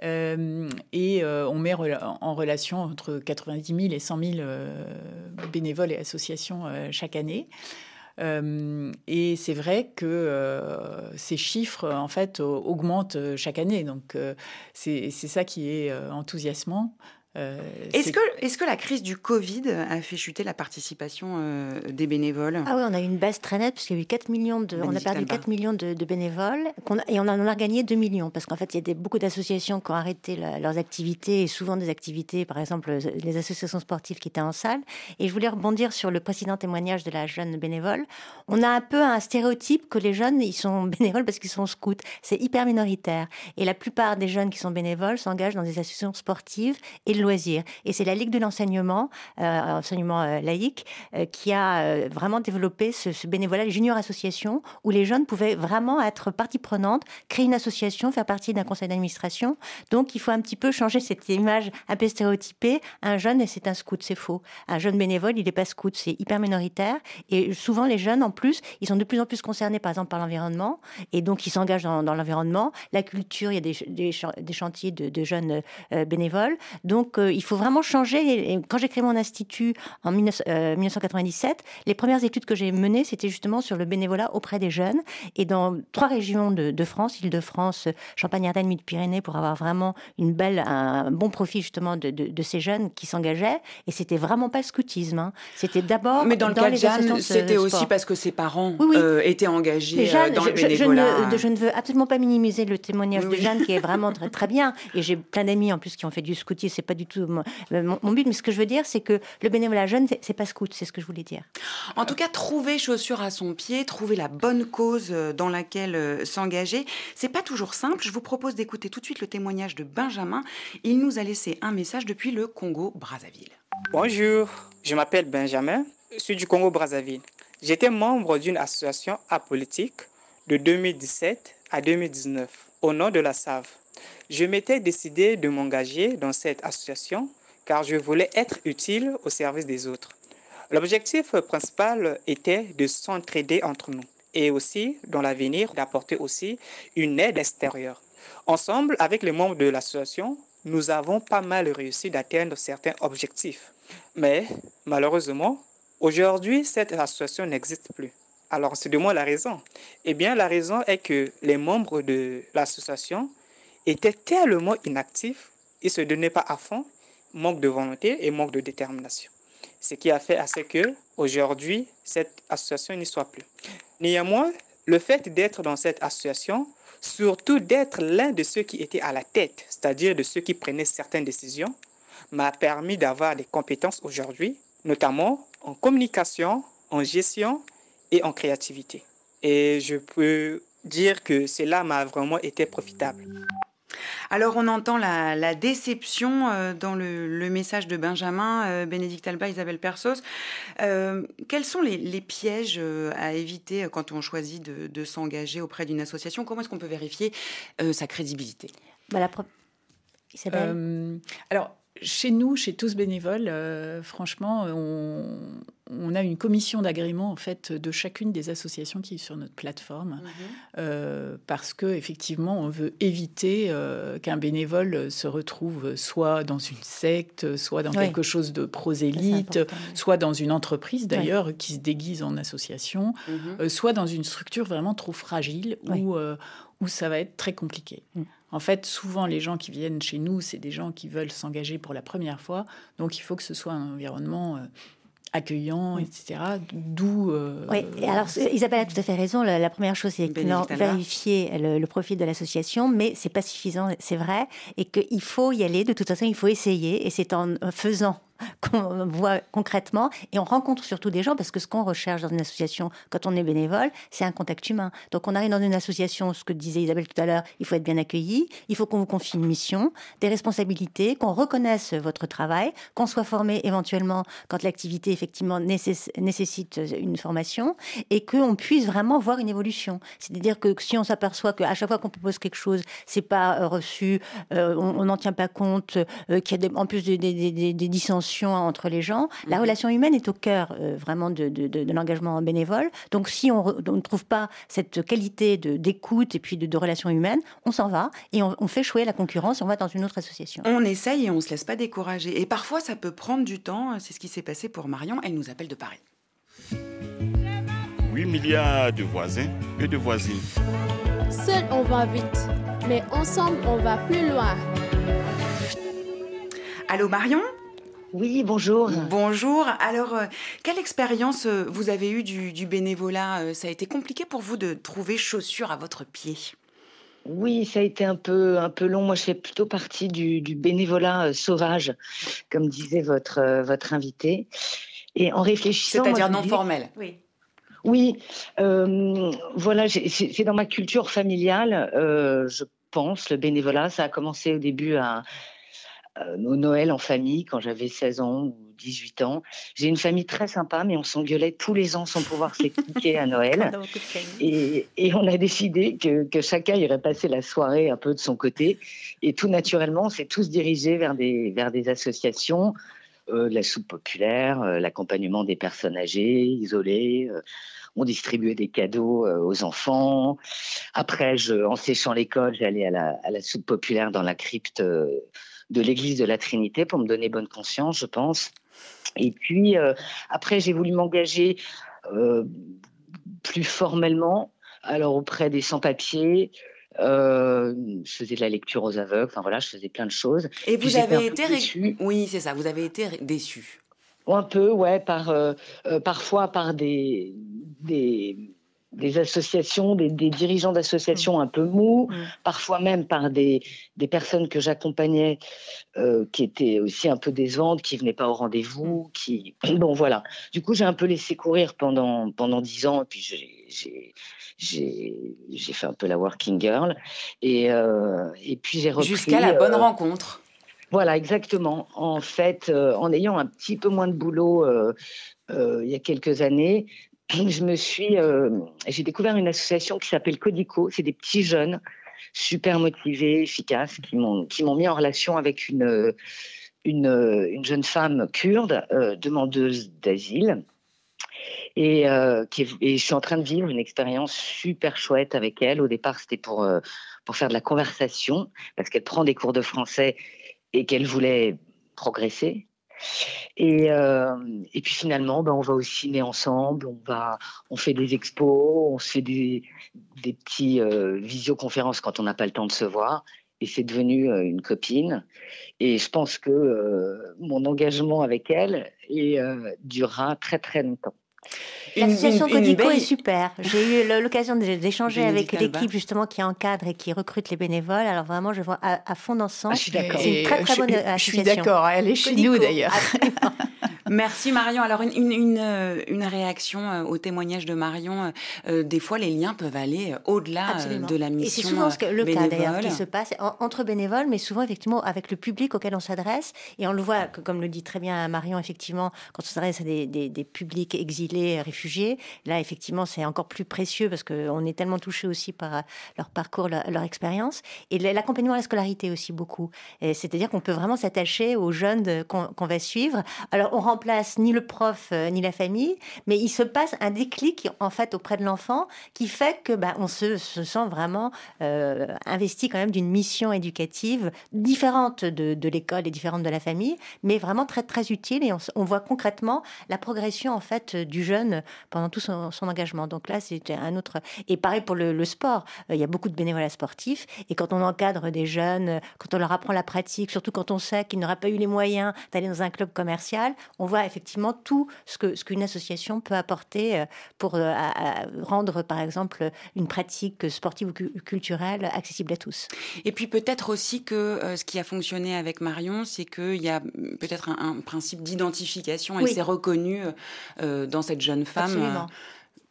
et on met en relation entre 90 000 et 100 000 bénévoles et associations chaque année. Euh, et c'est vrai que euh, ces chiffres, en fait, augmentent chaque année. Donc, c'est ça qui est enthousiasmant. Euh, est-ce que, est que la crise du Covid a fait chuter la participation euh, des bénévoles? Ah oui, on a eu une baisse très nette, puisqu'il y a eu 4 millions de, on a perdu 4 millions de, bénévoles, et on en a gagné 2 millions, parce qu'en fait, il y a des, beaucoup d'associations qui ont arrêté leurs activités, et souvent des activités, par exemple, les associations sportives qui étaient en salle. Et je voulais rebondir sur le précédent témoignage de la jeune bénévole. On a un peu un stéréotype que les jeunes, ils sont bénévoles parce qu'ils sont scouts. C'est hyper minoritaire. Et la plupart des jeunes qui sont bénévoles s'engagent dans des associations sportives et Et c'est la Ligue de l'enseignement, euh, enseignement euh, laïque, euh, qui a vraiment développé ce, bénévolat, les junior associations, où les jeunes pouvaient vraiment être partie prenante, créer une association, faire partie d'un conseil d'administration. Donc il faut un petit peu changer cette image un peu stéréotypée. Un jeune, c'est un scout, c'est faux. Un jeune bénévole, il n'est pas scout, c'est hyper minoritaire. Et souvent, les jeunes, en plus, ils sont de plus en plus concernés, par exemple, par l'environnement. Et donc, ils s'engagent dans, l'environnement. La culture, il y a des, chantiers de, jeunes bénévoles. Donc, il faut vraiment changer. Et quand j'ai créé mon institut en 1997, euh, les premières études que j'ai menées, c'était justement sur le bénévolat auprès des jeunes. Et dans trois régions de, France, Île-de-France, Champagne-Ardenne, Midi-Pyrénées, pour avoir vraiment une belle, un bon profil justement de, ces jeunes qui s'engageaient. Et c'était vraiment pas le scoutisme. Hein. C'était d'abord. Mais dans le cas de Jeanne, c'était aussi parce que ses parents euh, étaient engagés euh, dans le bénévolat. Je, je, ne, veux absolument pas minimiser le témoignage de Jeanne qui est vraiment très, très bien. Et j'ai plein d'amis en plus qui ont fait du scoutisme. C'est pas du tout mon, but. Mais ce que je veux dire, c'est que le bénévolat jeune, c'est pas scout, c'est ce que je voulais dire. En tout cas, trouver chaussure à son pied, trouver la bonne cause euh, dans laquelle euh, s'engager, c'est pas toujours simple. Je vous propose d'écouter tout de suite le témoignage de Benjamin. Il nous a laissé un message depuis le Congo-Brazzaville. Bonjour, je m'appelle Benjamin, je suis du Congo-Brazzaville. J'étais membre d'une association apolitique de 2017 à 2019 au nom de la SAV. Je m'étais décidé de m'engager dans cette association car je voulais être utile au service des autres. L'objectif principal était de s'entraider entre nous et aussi, dans l'avenir, d'apporter aussi une aide extérieure. Ensemble, avec les membres de l'association, nous avons pas mal réussi d'atteindre certains objectifs. Mais malheureusement, aujourd'hui, cette association n'existe plus. Alors, c'est de moi la raison. Eh bien, la raison est que les membres de l'association étaient tellement inactifs, ils ne se donnaient pas à fond, manque de volonté et manque de détermination. Ce qui a fait à ce que aujourd'hui cette association n'y soit plus. Néanmoins, le fait d'être dans cette association, surtout d'être l'un de ceux qui étaient à la tête, c'est-à-dire de ceux qui prenaient certaines décisions, m'a permis d'avoir des compétences aujourd'hui, notamment en communication, en gestion et en créativité. Et je peux dire que cela m'a vraiment été profitable. Alors on entend la, déception euh, dans le, message de Benjamin, euh, Bénédicte Alba, Isabelle Persos. Euh, quels sont les, pièges à éviter quand on choisit de, s'engager auprès d'une association? Comment est-ce qu'on peut vérifier sa crédibilité? Bah, Isabelle. Alors, chez nous, chez tous bénévoles, franchement, on, on a une commission d'agrément en fait de chacune des associations qui est sur notre plateforme. Mhm. euh, parce que effectivement on veut éviter euh, qu'un bénévole se retrouve soit dans une secte, soit dans quelque chose de prosélite, soit dans une entreprise d'ailleurs qui se déguise en association, mhm. euh, soit dans une structure vraiment trop fragile où où ça va être très compliqué. Mm. En fait, souvent, les gens qui viennent chez nous, c'est des gens qui veulent s'engager pour la première fois. Donc, il faut que ce soit un environnement accueillant, etc. D'où. Euh, oui, alors Isabelle a tout à fait raison. La, première chose, c'est vérifier le, le, profil de l'association, mais c'est pas suffisant, c'est vrai, et qu'il faut y aller. De toute façon, il faut essayer, et c'est en faisant qu'on voit concrètement et on rencontre surtout des gens parce que ce qu'on recherche dans une association quand on est bénévole, c'est un contact humain. Donc on arrive dans une association, ce que disait Isabelle tout à l'heure, il faut être bien accueilli, il faut qu'on vous confie une mission, des responsabilités, qu'on reconnaisse votre travail, qu'on soit formé éventuellement quand l'activité effectivement nécessite une formation et qu'on puisse vraiment voir une évolution. C'est-à-dire que si on s'aperçoit qu'à chaque fois qu'on propose quelque chose, c'est pas euh, reçu, euh, on n'en tient pas compte, euh, qu'il y a en plus des, des entre les gens. La mhm. relation humaine est au cœur euh, vraiment de, l'engagement bénévole. Donc si on, ne trouve pas cette qualité d'écoute et puis de, relation humaine, on s'en va et on, fait chouer la concurrence, on va dans une autre association. On essaye et on ne se laisse pas décourager. Et parfois, ça peut prendre du temps. C'est ce qui s'est passé pour Marion. Elle nous appelle de Paris. 8 milliards de voisins et de voisines. Seul, on va vite, mais ensemble, on va plus loin. Allô Marion? Oui, bonjour. Bonjour. Alors, euh, quelle expérience euh, vous avez eue du, bénévolat euh, Ça a été compliqué pour vous de trouver chaussures à votre pied? Oui, ça a été un peu, un peu long. Moi, je fais plutôt partie du, bénévolat sauvage, comme disait votre, votre invité. Et en réfléchissant. C'est-à-dire non formel. Oui. Oui, voilà, c'est dans ma culture familiale, je pense, le bénévolat. Ça a commencé au début à, nos Noëls en famille quand j'avais 16 ans ou 18 ans. J'ai une famille très sympa, mais on s'engueulait tous les ans sans pouvoir s'expliquer à Noël. Et, on a décidé que, chacun irait passer la soirée un peu de son côté. Et tout naturellement, on s'est tous dirigés vers des, vers des associations, euh, la soupe populaire, euh, l'accompagnement des personnes âgées, isolées. on distribuait des cadeaux aux enfants. Après, je, en séchant l'école, j'allais à la, à la soupe populaire dans la crypte de l'Église de la Trinité pour me donner bonne conscience, je pense. Et puis, euh, après, j'ai voulu m'engager euh, plus formellement, alors auprès des sans-papiers. Euh, je faisais de la lecture aux aveugles, enfin voilà, je faisais plein de choses. Et vous avez été déçu. Oui, c'est ça, vous avez été déçu. Un peu, ouais, par, parfois par des, des, des associations, des, dirigeants d'associations mm. un peu mous, mm. parfois même par des, des personnes que j'accompagnais euh, qui étaient aussi un peu décevantes, qui venaient pas au rendez-vous, mm. qui bon voilà. Du coup, j'ai un peu laissé courir pendant pendant dix ans, et puis j'ai j'ai fait un peu la working girl, et euh, et puis j'ai repris jusqu'à la bonne euh, rencontre. Voilà, exactement. En fait, en ayant un petit peu moins de boulot il y a quelques années, je me suis, euh, j'ai découvert une association qui s'appelle Codico. C'est des petits jeunes super motivés, efficaces, qui m'ont qui m'ont mis en relation avec une une, une jeune femme kurde euh, demandeuse d'asile. Et, euh, qui, et, je suis en train de vivre une expérience super chouette avec elle. Au départ, c'était pour, pour faire de la conversation, parce qu'elle prend des cours de français et qu'elle voulait progresser. Et, euh, et puis finalement, ben, on va au ciné ensemble, on, fait des expos, on fait des, des petits euh, visioconférences quand on n'a pas le temps de se voir. Et c'est devenu euh, une copine. Et je pense que mon engagement avec elle durera très très longtemps. L'association Codico est super. J'ai eu l'occasion d'échanger avec l'équipe justement qui encadre et qui recrute les bénévoles. Alors vraiment, je vois à, fond dans ce sens. Ah, c'est une très très bonne association. Je suis d'accord. Elle est chez nous d'ailleurs. Merci Marion. Alors une, une, une, euh, une réaction euh, au témoignage de Marion. Euh, des fois, les liens peuvent aller au-delà de la mission. Et c'est souvent le cas d'ailleurs qui se passe entre bénévoles, mais souvent effectivement avec le public auquel on s'adresse. Et on le voit, comme le dit très bien Marion, effectivement, quand on s'adresse à des, des, des, publics exilés, réfugiés, là effectivement c'est encore plus précieux parce qu'on est tellement touché aussi par leur parcours, leur, expérience. Et l'accompagnement à la scolarité aussi beaucoup. C'est-à-dire qu'on peut vraiment s'attacher aux jeunes qu'on va suivre. Alors on place ni le prof euh, ni la famille, mais il se passe un déclic en fait auprès de l'enfant qui fait que bah, on se, sent vraiment euh, investi quand même d'une mission éducative différente de, l'école et différente de la famille, mais vraiment très très utile. Et on, voit concrètement la progression en fait du jeune pendant tout son, engagement. Donc là c'est un autre et pareil pour le, sport, euh, il y a beaucoup de bénévolat sportifs et quand on encadre des jeunes, quand on leur apprend la pratique, surtout quand on sait qu'ils n'auraient pas eu les moyens d'aller dans un club commercial, on voit effectivement tout ce que ce qu'une association peut apporter euh, pour euh, rendre, par exemple, une pratique sportive ou culturelle accessible à tous. Et puis peut-être aussi que euh, ce qui a fonctionné avec Marion, c'est qu'il y a peut-être un, principe d'identification. Elle s'est reconnue dans cette jeune femme.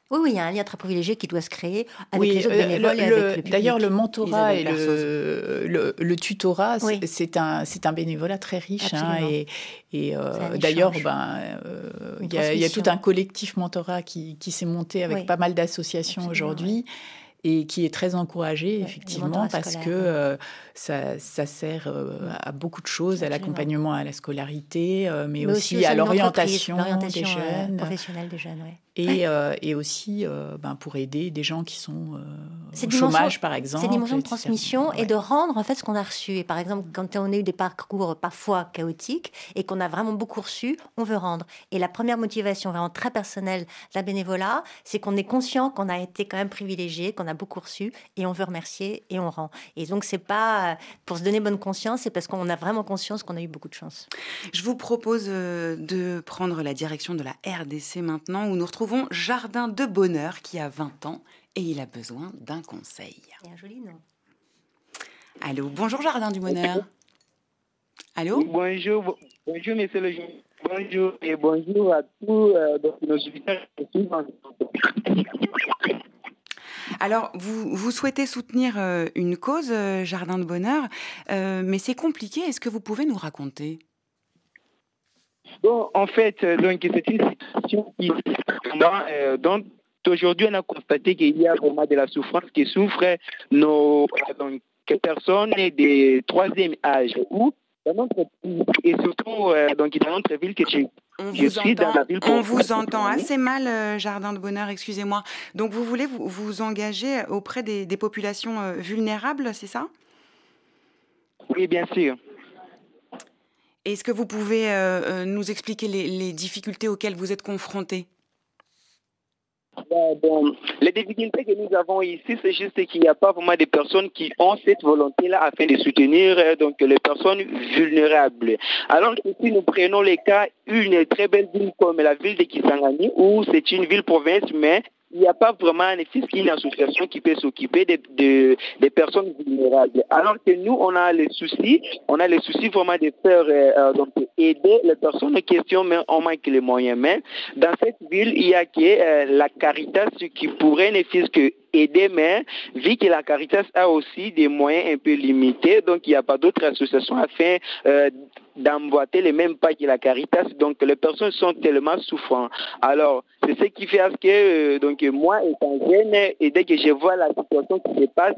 Oui, oui, il y a un lien très privilégié qui doit se créer avec les autres euh, bénévoles. D'ailleurs, le mentorat et le, le, tutorat, c'est un, un bénévolat très riche. Hein, et, et euh, d'ailleurs, ben, euh, il y, y, a tout un collectif mentorat qui, qui s'est monté avec pas mal d'associations aujourd'hui et qui est très encouragé, effectivement, parce que euh, ça, ça, sert euh, à beaucoup de choses, à l'accompagnement à la scolarité, euh, mais, aussi, à l'orientation des jeunes. professionnelle des jeunes, Et, et aussi ben, pour aider des gens qui sont au chômage, par exemple. C'est une dimension de transmission et de rendre en fait ce qu'on a reçu. Et par exemple, quand on a eu des parcours parfois chaotiques et qu'on a vraiment beaucoup reçu, on veut rendre. Et la première motivation vraiment très personnelle d'un bénévolat, c'est qu'on est conscient qu'on a été quand même privilégié, qu'on on a beaucoup reçu et on veut remercier et on rend. Et donc, c'est pas pour se donner bonne conscience, c'est parce qu'on a vraiment conscience qu'on a eu beaucoup de chance. Je vous propose euh, de prendre la direction de la RDC maintenant, où nous retrouvons Jardin de Bonheur qui a 20 ans et il a besoin d'un conseil. un joli nom. Allô, bonjour Jardin du Bonheur. Allô? Bonjour, bonjour monsieur le. Bonjour et bonjour à tous euh, nos auditeurs. Alors, vous, vous souhaitez soutenir euh, une cause, euh, Jardin de Bonheur, mais c'est compliqué. Est-ce que vous pouvez nous raconter? Bon, en fait, donc c'est une situation qui, aujourd'hui on a constaté qu'il y a vraiment de la souffrance qui souffrent nos donc, personnes des troisième âge et surtout euh, donc dans notre ville que je, on je suis entend, dans la ville. On vous entend assez mal, euh, Jardin de Bonheur, excusez-moi. Donc vous voulez vous, vous engager auprès des, des populations euh, vulnérables, c'est ça? Oui, bien sûr. Est-ce que vous pouvez nous expliquer les, les difficultés auxquelles vous êtes confrontés? Bon, les difficultés que nous avons ici, c'est juste qu'il n'y a pas vraiment de personnes qui ont cette volonté-là afin de soutenir euh, donc les personnes vulnérables. Alors que si nous prenons les cas, une très belle ville comme la ville de Kisangani, où c'est une ville-province, mais il n'y a pas vraiment un une association qui peut s'occuper des de, personnes vulnérables. Alors que nous, on a les soucis, on a les soucis vraiment de faire euh, euh, donc aider les personnes en question, mais on manque les moyens. Mais dans cette ville, il y a que euh, la Caritas qui pourrait ne fût que aider, mais vu que la Caritas a aussi des moyens un peu limités, donc il n'y a pas d'autres associations afin euh, d'emboîter les mêmes pas que la Caritas. Donc les personnes sont tellement souffrantes. Alors c'est ce qui fait que euh, donc moi étant jeune et dès que je vois la situation qui se passe,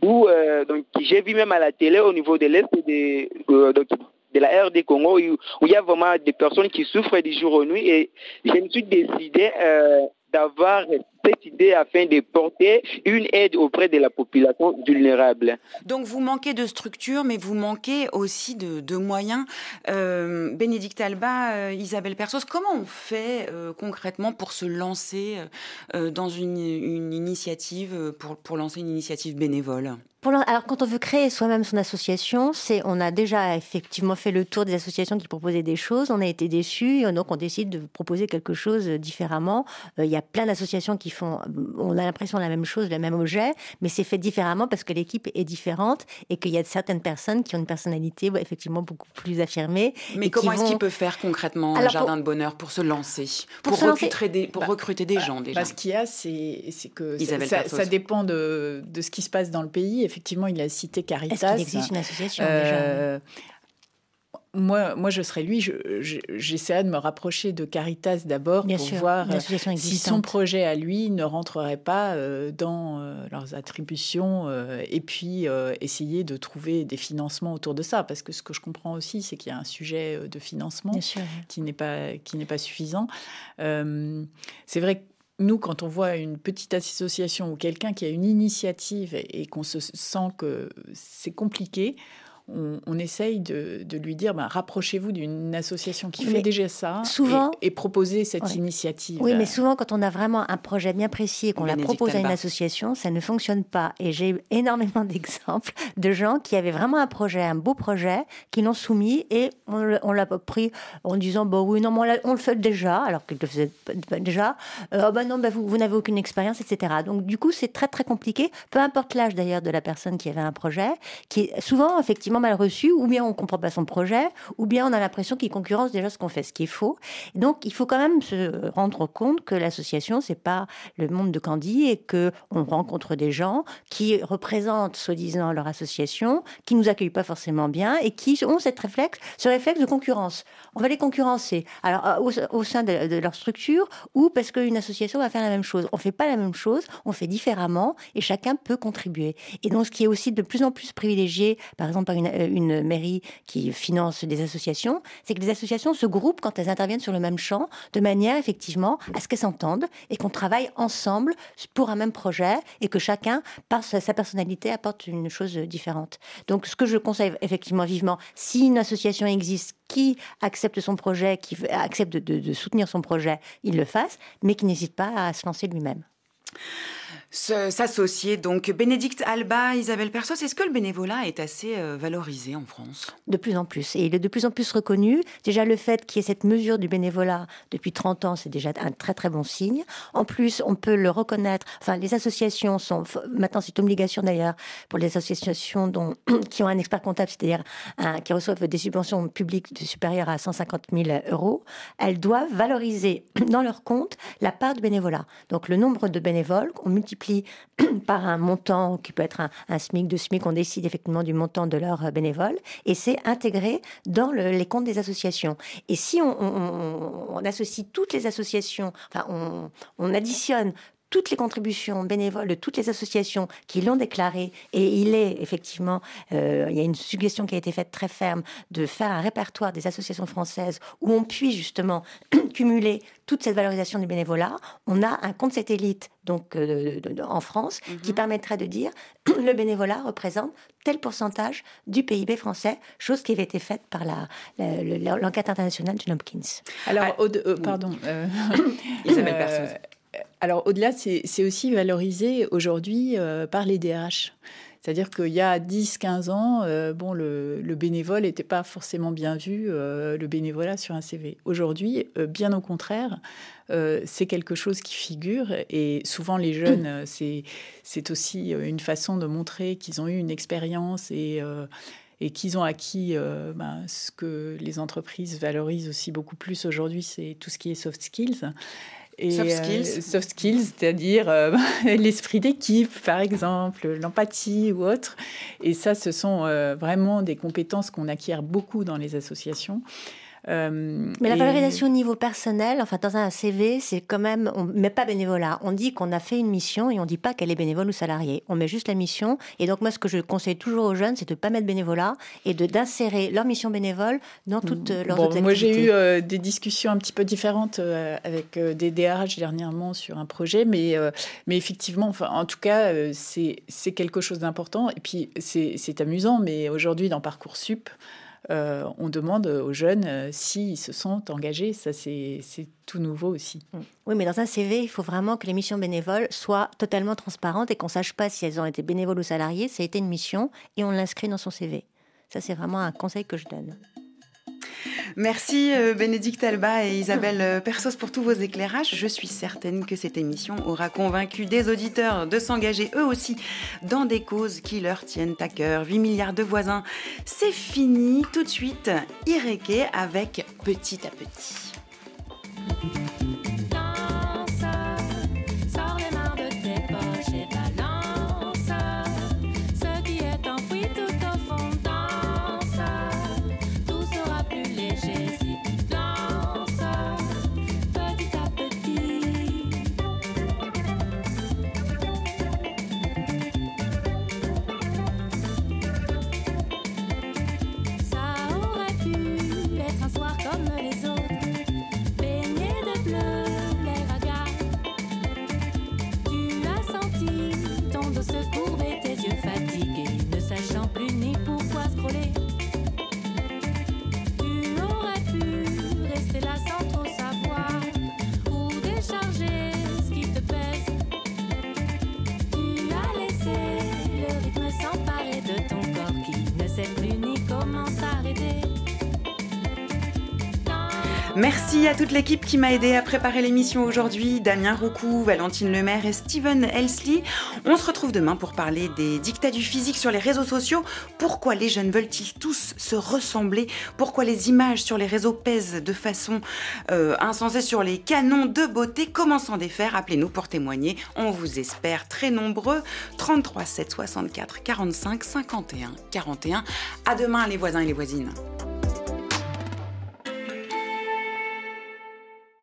d'où euh, donc j'ai vu même à la télé au niveau de l'est de de la RD Congo où, où, il y a vraiment des personnes qui souffrent du jour au nuit et je me suis décidé d'avoir cette idée afin de porter une aide auprès de la population vulnérable. Donc vous manquez de structure, mais vous manquez aussi de, moyens. Euh, Bénédicte Alba, euh, Isabelle Persos, comment on fait euh, concrètement pour se lancer dans une, une initiative, pour, pour lancer une initiative bénévole? Alors, quand on veut créer soi-même son association, c'est on a déjà effectivement fait le tour des associations qui proposaient des choses, on a été déçus, et donc on décide de proposer quelque chose différemment. il y a plein d'associations qui font, on a l'impression la même chose, le même objet, mais c'est fait différemment parce que l'équipe est différente et qu'il y a certaines personnes qui ont une personnalité effectivement beaucoup plus affirmée. Mais comment est-ce qu'il peut faire concrètement un Jardin de Bonheur pour se lancer, pour, recruter, Des, pour bah, recruter des bah, gens déjà bah, Ce qu'il y a, c'est que ça, ça, dépend de, de, ce qui se passe dans le pays. Effectivement, il a cité Caritas. Est-ce qu'il existe une association déjà? euh, moi, moi, je serais lui, j'essaierais de me rapprocher de Caritas d'abord pour voir si son projet à lui ne rentrerait pas euh, dans euh, leurs attributions euh, et puis essayer de trouver des financements autour de ça. Parce que ce que je comprends aussi, c'est qu'il y a un sujet de financement qui n'est pas, qui n'est pas suffisant. c'est vrai que nous, quand on voit une petite association ou quelqu'un qui a une initiative et qu'on se sent que c'est compliqué, on, essaye de, lui dire ben, rapprochez-vous d'une association qui fait déjà ça souvent, et, proposer cette initiative. Oui, mais souvent, quand on a vraiment un projet bien précis et qu'on la propose à une association, ça ne fonctionne pas. Et j'ai énormément d'exemples de gens qui avaient vraiment un projet, un beau projet, qui l'ont soumis et on, l'a pris en disant bon, oui, non, on, le fait déjà, alors qu'ils le faisaient déjà. Euh, oh, ben non, ben vous, vous n'avez aucune expérience, etc. Donc, du coup, c'est très, très compliqué, peu importe l'âge d'ailleurs de la personne qui avait un projet, qui est souvent, effectivement, mal reçu, ou bien on comprend pas son projet, ou bien on a l'impression qu'il concurrence déjà ce qu'on fait, ce qui est faux. donc il faut quand même se rendre compte que l'association c'est pas le monde de Candy et que on rencontre des gens qui représentent soi-disant leur association, qui nous accueillent pas forcément bien et qui ont cette réflexe, ce réflexe de concurrence. On va les concurrencer. Alors euh, au, sein de, leur structure ou parce qu'une association va faire la même chose. On fait pas la même chose, on fait différemment et chacun peut contribuer. Et donc ce qui est aussi de plus en plus privilégié, par exemple par une une mairie qui finance des associations, c'est que les associations se groupent quand elles interviennent sur le même champ, de manière effectivement à ce qu'elles s'entendent et qu'on travaille ensemble pour un même projet et que chacun, par sa personnalité, apporte une chose différente. Donc, ce que je conseille effectivement vivement, si une association existe qui accepte son projet, qui accepte de, de soutenir son projet, il le fasse, mais qui n'hésite pas à se lancer lui-même. S'associer. Donc, Bénédicte Alba, Isabelle Persos, est-ce que le bénévolat est assez euh, valorisé en France? De plus en plus. Et il est de plus en plus reconnu. Déjà, le fait qu'il y ait cette mesure du bénévolat depuis 30 ans, c'est déjà un très très bon signe. En plus, on peut le reconnaître. Enfin, les associations sont. Maintenant, c'est obligation d'ailleurs pour les associations dont, qui ont un expert comptable, c'est-à-dire qui reçoivent des subventions publiques supérieures à 150 000 euros. Elles doivent valoriser dans leur compte la part du bénévolat. Donc, le nombre de bénévoles, on multiplie par un montant qui peut être un, SMIC, deux SMIC, on décide effectivement du montant de leurs euh, bénévoles, et c'est intégré dans les comptes des associations. Et si on, associe toutes les associations, enfin on additionne toutes les contributions bénévoles de toutes les associations qui l'ont déclaré, et il est effectivement, euh, il y a une suggestion qui a été faite très ferme de faire un répertoire des associations françaises où on puisse justement cumuler toute cette valorisation du bénévolat. On a un compte satellite donc euh, en France qui mhm. permettrait de dire le bénévolat représente tel pourcentage du PIB français, chose qui avait été faite par l'enquête internationale de Hopkins. Alors, ah, euh, pardon, Isabelle alors au-delà, c'est aussi valorisé aujourd'hui euh, par les DRH. C'est-à-dire qu'il y a 10-15 ans, euh, bon, le, bénévole n'était pas forcément bien vu, euh, le bénévolat sur un CV. Aujourd'hui, bien au contraire, c'est quelque chose qui figure et souvent les jeunes, c'est aussi une façon de montrer qu'ils ont eu une expérience et et qu'ils ont acquis ben, ce que les entreprises valorisent aussi beaucoup plus aujourd'hui, c'est tout ce qui est soft skills soft skills. Euh, soft skills, c'est-à-dire euh, l'esprit d'équipe, par exemple, l'empathie ou autre. Et ça, ce sont euh, vraiment des compétences qu'on acquiert beaucoup dans les associations. Euh, mais la valorisation au niveau personnel, enfin dans un CV, c'est quand même, on met pas bénévolat. On dit qu'on a fait une mission et on dit pas qu'elle est bénévole ou salariée. On met juste la mission. Et donc moi, ce que je conseille toujours aux jeunes, c'est de pas mettre bénévolat et de d'insérer leur mission bénévole dans toutes leurs bon, activités. Moi, j'ai eu euh, des discussions un petit peu différentes euh, avec des DRH dernièrement sur un projet, mais mais effectivement, enfin, en tout cas, c'est c'est quelque chose d'important. Et puis c'est amusant, mais aujourd'hui dans parcoursup. Euh, on demande aux jeunes euh, s'ils se sont engagés. Ça, c'est tout nouveau aussi. Mm. Oui, mais dans un CV, il faut vraiment que les missions bénévoles soient totalement transparentes et qu'on sache pas si elles ont été bénévoles ou salariées. Ça a été une mission et on l'inscrit dans son CV. Ça, c'est vraiment un conseil que je donne. Merci euh, Bénédicte Alba et Isabelle euh, Persos pour tous vos éclairages. Je suis certaine que cette émission aura convaincu des auditeurs de s'engager eux aussi dans des causes qui leur tiennent à cœur. 8 milliards de voisins, c'est fini. Tout de suite, Ireke avec Petit à Petit. Toute l'équipe qui m'a aidé à préparer l'émission aujourd'hui, Damien Roucou, Valentine Lemaire et Steven Elsley. On se retrouve demain pour parler des dictats du physique sur les réseaux sociaux. Pourquoi les jeunes veulent-ils tous se ressembler? Pourquoi les images sur les réseaux pèsent de façon euh, insensée sur les canons de beauté? Comment s'en défaire? Appelez-nous pour témoigner. On vous espère très nombreux. 33 7 64 45 51 41. À demain les voisins et les voisines.